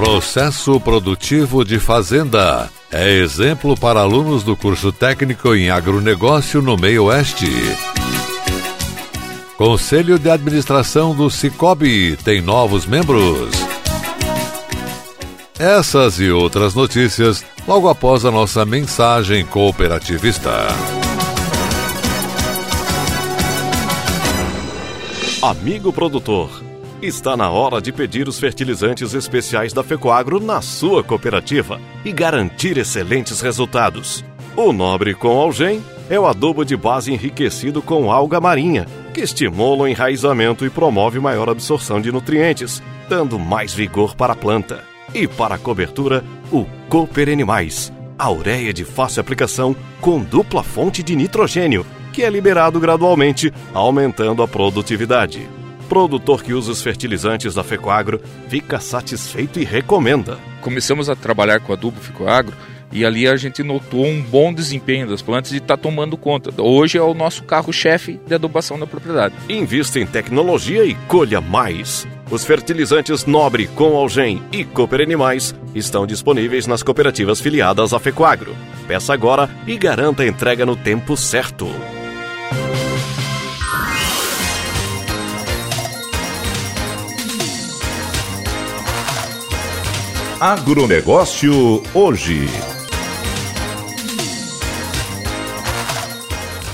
Processo Produtivo de Fazenda. É exemplo para alunos do curso técnico em agronegócio no Meio Oeste. Conselho de Administração do Cicobi tem novos membros. Essas e outras notícias logo após a nossa mensagem cooperativista. Amigo produtor, está na hora de pedir os fertilizantes especiais da Fecoagro na sua cooperativa e garantir excelentes resultados. O Nobre com Algem é o adubo de base enriquecido com alga marinha, que estimula o enraizamento e promove maior absorção de nutrientes, dando mais vigor para a planta. E para a cobertura, o Cooper Animais, a ureia de fácil aplicação com dupla fonte de nitrogênio, que é liberado gradualmente, aumentando a produtividade. Produtor que usa os fertilizantes da Fecoagro fica satisfeito e recomenda. Começamos a trabalhar com adubo Fecoagro e ali a gente notou um bom desempenho das plantas e está tomando conta. Hoje é o nosso carro-chefe de adubação da propriedade. Invista em tecnologia e colha mais. Os fertilizantes Nobre, com Algem e Cooper Animais estão disponíveis nas cooperativas filiadas à Fecoagro. Peça agora e garanta a entrega no tempo certo. Agronegócio hoje.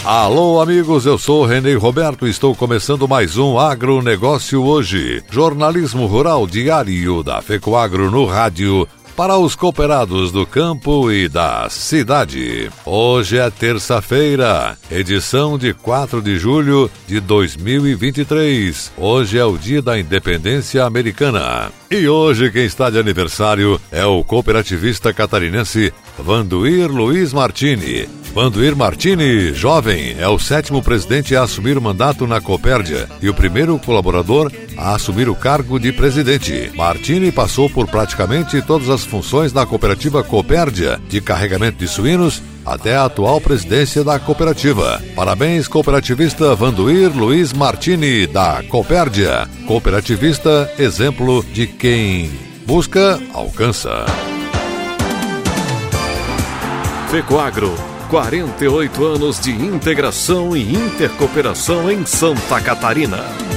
Alô, amigos, eu sou Renê Roberto e estou começando mais um Agronegócio hoje. Jornalismo rural diário da FECOAGro no rádio para os cooperados do campo e da cidade. Hoje é terça-feira, edição de 4 de julho de 2023. Hoje é o dia da independência americana. E hoje quem está de aniversário é o cooperativista catarinense Vanduir Luiz Martini. Vanduir Martini, jovem, é o sétimo presidente a assumir o mandato na Copérdia e o primeiro colaborador a assumir o cargo de presidente. Martini passou por praticamente todas as funções da cooperativa Copérdia, de carregamento de suínos até a atual presidência da cooperativa. Parabéns, cooperativista Vanduir Luiz Martini, da Copérdia. Cooperativista, exemplo de quem busca, alcança. Fecoagro, 48 anos de integração e intercooperação em Santa Catarina.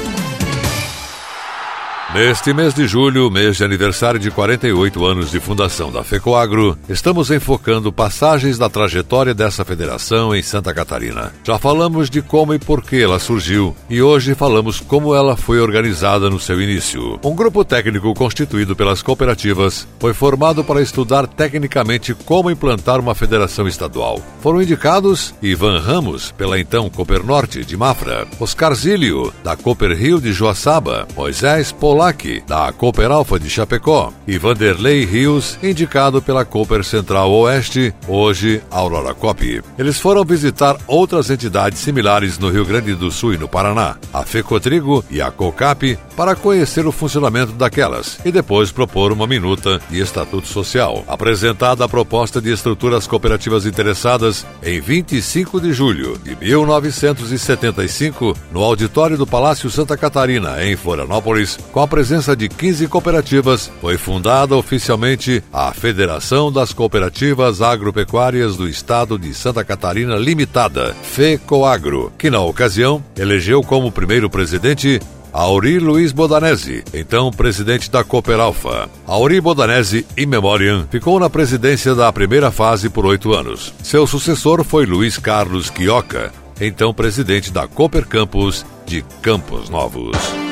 Neste mês de julho, mês de aniversário de 48 anos de fundação da FECOAGRO, estamos enfocando passagens da trajetória dessa federação em Santa Catarina. Já falamos de como e por que ela surgiu e hoje falamos como ela foi organizada no seu início. Um grupo técnico constituído pelas cooperativas foi formado para estudar tecnicamente como implantar uma federação estadual. Foram indicados Ivan Ramos, pela então Cooper Norte de Mafra, Oscar Zílio, da Cooper Rio de Joaçaba, Moisés Polar Da Cooper Alfa de Chapecó, e Vanderlei Rios, indicado pela Cooper Central Oeste, hoje Aurora Cop. Eles foram visitar outras entidades similares no Rio Grande do Sul e no Paraná, a Fecotrigo e a COCAP, para conhecer o funcionamento daquelas e depois propor uma minuta de estatuto social. Apresentada a proposta de estruturas cooperativas interessadas em 25 de julho de 1975, no auditório do Palácio Santa Catarina, em Florianópolis, com a presença de 15 cooperativas, foi fundada oficialmente a Federação das Cooperativas Agropecuárias do Estado de Santa Catarina Limitada, FECOAGRO, que na ocasião elegeu como primeiro presidente Auri Luiz Bodanese, então presidente da Cooperalfa. Auri Bodanese, in memoriam, ficou na presidência da primeira fase por oito anos. Seu sucessor foi Luiz Carlos Quioca, então presidente da Cooper Campus de Campos Novos.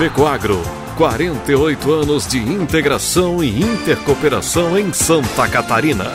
Fecoagro, 48 anos de integração e intercooperação em Santa Catarina.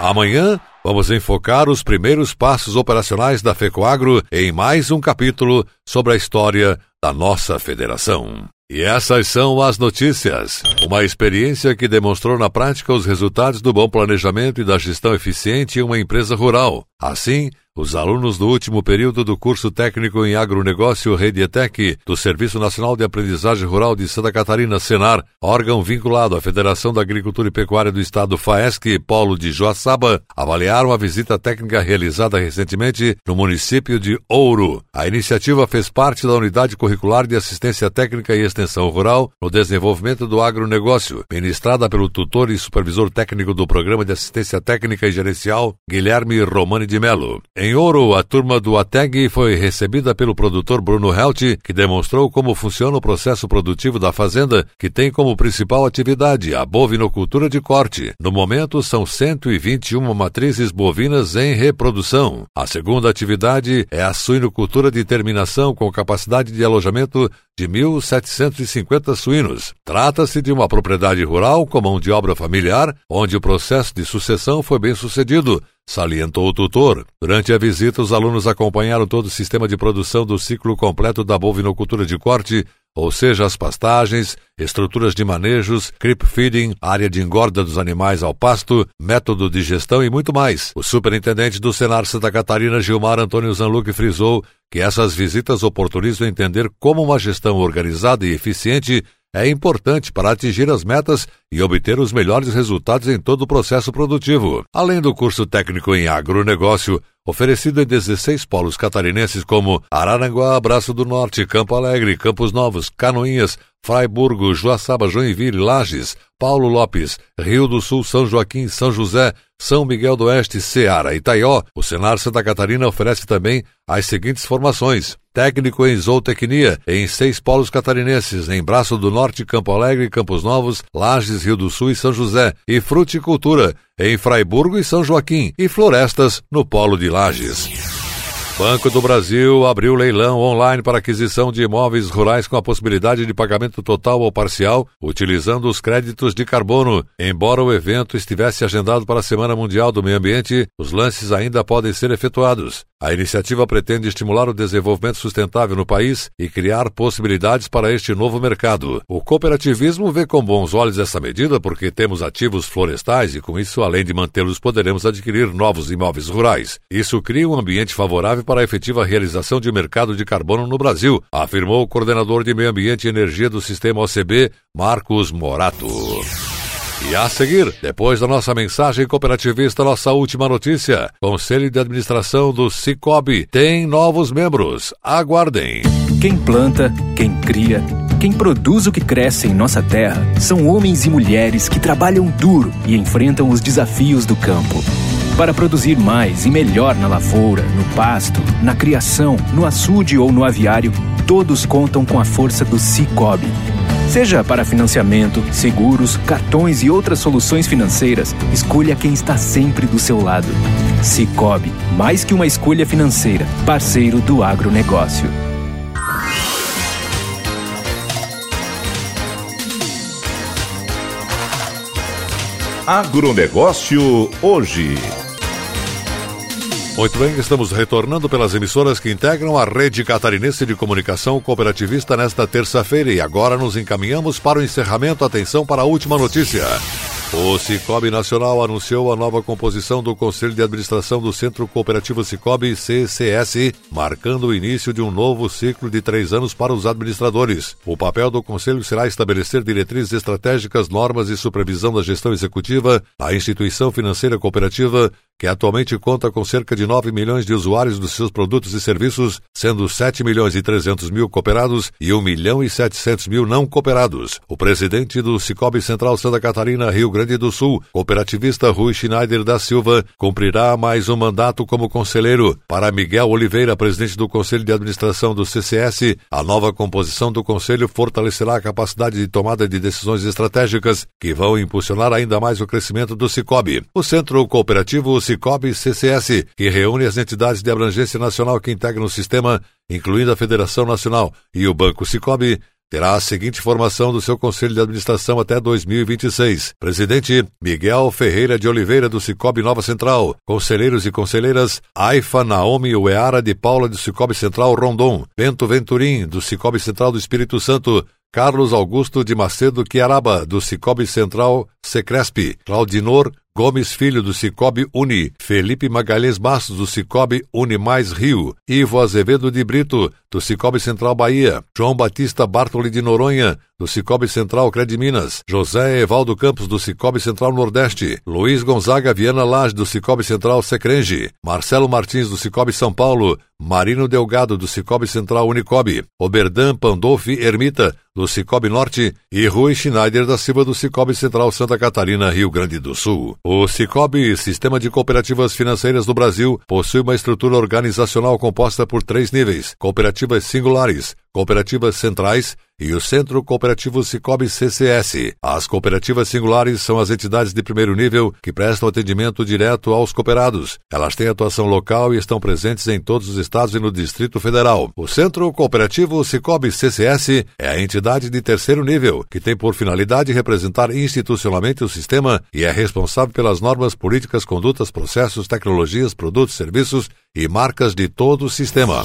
Amanhã vamos enfocar os primeiros passos operacionais da FECOAGRO em mais um capítulo sobre a história da nossa federação. E essas são as notícias. Uma experiência que demonstrou na prática os resultados do bom planejamento e da gestão eficiente em uma empresa rural. Assim, os alunos do último período do curso técnico em agronegócio Redietec do Serviço Nacional de Aprendizagem Rural de Santa Catarina, Senar, órgão vinculado à Federação da Agricultura e Pecuária do Estado FAESC, Polo de Joaçaba, avaliaram a visita técnica realizada recentemente no município de Ouro. A iniciativa fez parte da Unidade Curricular de Assistência Técnica e Extensão Rural no desenvolvimento do agronegócio, ministrada pelo tutor e supervisor técnico do Programa de Assistência Técnica e Gerencial, Guilherme Romani de Melo. Em Ouro, a turma do ATEG foi recebida pelo produtor Bruno Helt, que demonstrou como funciona o processo produtivo da fazenda, que tem como principal atividade a bovinocultura de corte. No momento, são 121 matrizes bovinas em reprodução. A segunda atividade é a suinocultura de terminação, com capacidade de alojamento de 1.750 suínos. Trata-se de uma propriedade rural com mão de obra familiar, onde o processo de sucessão foi bem sucedido, salientou o tutor. Durante a visita, os alunos acompanharam todo o sistema de produção do ciclo completo da bovinocultura de corte, ou seja, as pastagens, estruturas de manejos, creep feeding, área de engorda dos animais ao pasto, método de gestão e muito mais. O superintendente do Senar Santa Catarina, Gilmar Antônio Zanluc, frisou que essas visitas oportunizam entender como uma gestão organizada e eficiente é importante para atingir as metas e obter os melhores resultados em todo o processo produtivo. Além do curso técnico em agronegócio, oferecido em 16 polos catarinenses como Araranguá, Braço do Norte, Campo Alegre, Campos Novos, Canoinhas, Fraiburgo, Joaçaba, Joinville, Lages, Paulo Lopes, Rio do Sul, São Joaquim, São José, São Miguel do Oeste, Ceará e Taió, o Senar Santa Catarina oferece também as seguintes formações. Técnico em zootecnia em seis polos catarinenses, em Braço do Norte, Campo Alegre, Campos Novos, Lages, Rio do Sul e São José, e fruticultura em Fraiburgo e São Joaquim, e florestas no polo de Lages. Banco do Brasil abriu leilão online para aquisição de imóveis rurais com a possibilidade de pagamento total ou parcial, utilizando os créditos de carbono. Embora o evento estivesse agendado para a Semana Mundial do Meio Ambiente, os lances ainda podem ser efetuados. A iniciativa pretende estimular o desenvolvimento sustentável no país e criar possibilidades para este novo mercado. O cooperativismo vê com bons olhos essa medida porque temos ativos florestais e, com isso, além de mantê-los, poderemos adquirir novos imóveis rurais. Isso cria um ambiente favorável para a efetiva realização de mercado de carbono no Brasil, afirmou o coordenador de Meio Ambiente e Energia do Sistema OCB, Marcos Morato. E a seguir, depois da nossa mensagem cooperativista, nossa última notícia: Conselho de Administração do Cicobi tem novos membros. Aguardem. Quem planta, quem cria, quem produz o que cresce em nossa terra são homens e mulheres que trabalham duro e enfrentam os desafios do campo. Para produzir mais e melhor na lavoura, no pasto, na criação, no açude ou no aviário, todos contam com a força do Cicobi. Seja para financiamento, seguros, cartões e outras soluções financeiras, escolha quem está sempre do seu lado. Cicobi, mais que uma escolha financeira, parceiro do agronegócio. Agronegócio hoje. Muito bem, estamos retornando pelas emissoras que integram a rede catarinense de comunicação cooperativista nesta terça-feira e agora nos encaminhamos para o encerramento. Atenção para a última notícia. O Cicobi Nacional anunciou a nova composição do Conselho de Administração do Centro Cooperativo Cicobi CCS, marcando o início de um novo ciclo de três anos para os administradores. O papel do Conselho será estabelecer diretrizes estratégicas, normas e supervisão da gestão executiva, a instituição financeira cooperativa que atualmente conta com cerca de 9 milhões de usuários dos seus produtos e serviços, sendo 7 milhões e 300 mil cooperados e 1 milhão e 700 mil não cooperados. O presidente do Cicobi Central Santa Catarina, Rio Grande do Sul, cooperativista Rui Schneider da Silva, cumprirá mais um mandato como conselheiro. Para Miguel Oliveira, presidente do Conselho de Administração do CCS, a nova composição do conselho fortalecerá a capacidade de tomada de decisões estratégicas que vão impulsionar ainda mais o crescimento do Cicobi. O Centro Cooperativo Cicobi CCS, que reúne as entidades de abrangência nacional que integram o sistema, incluindo a Federação Nacional e o Banco Cicobi, terá a seguinte formação do seu Conselho de Administração até 2026. Presidente Miguel Ferreira de Oliveira do Cicobi Nova Central. Conselheiros e conselheiras Aifa Naomi Ueara de Paula do Cicobi Central Rondon. Bento Venturim do Cicobi Central do Espírito Santo. Carlos Augusto de Macedo Quiaraba, do Cicobi Central Secresp, Claudinor Gomes Filho, do Cicobi Uni, Felipe Magalhães Bastos, do Cicobi Unimais Rio, Ivo Azevedo de Brito, do Cicobi Central Bahia, João Batista Bartoli de Noronha, do Cicobi Central Cred Minas, José Evaldo Campos, do Cicobi Central Nordeste, Luiz Gonzaga Viana Lage, do Cicobi Central Secrenge, Marcelo Martins, do Cicobi São Paulo, Marino Delgado, do Cicobi Central Unicobi, Oberdan Pandolfi Ermita, do Cicobi Norte, e Rui Schneider da Silva, do Cicobi Central Santa Catarina, Rio Grande do Sul. O Cicobi, Sistema de Cooperativas Financeiras do Brasil, possui uma estrutura organizacional composta por três níveis: cooperativas singulares, cooperativas centrais e o Centro Cooperativo Cicobi CCS. As cooperativas singulares são as entidades de primeiro nível que prestam atendimento direto aos cooperados. Elas têm atuação local e estão presentes em todos os estados e no Distrito Federal. O Centro Cooperativo Cicobi CCS é a entidade de terceiro nível, que tem por finalidade representar institucionalmente o sistema e é responsável pelas normas, políticas, condutas, processos, tecnologias, produtos, serviços e marcas de todo o sistema.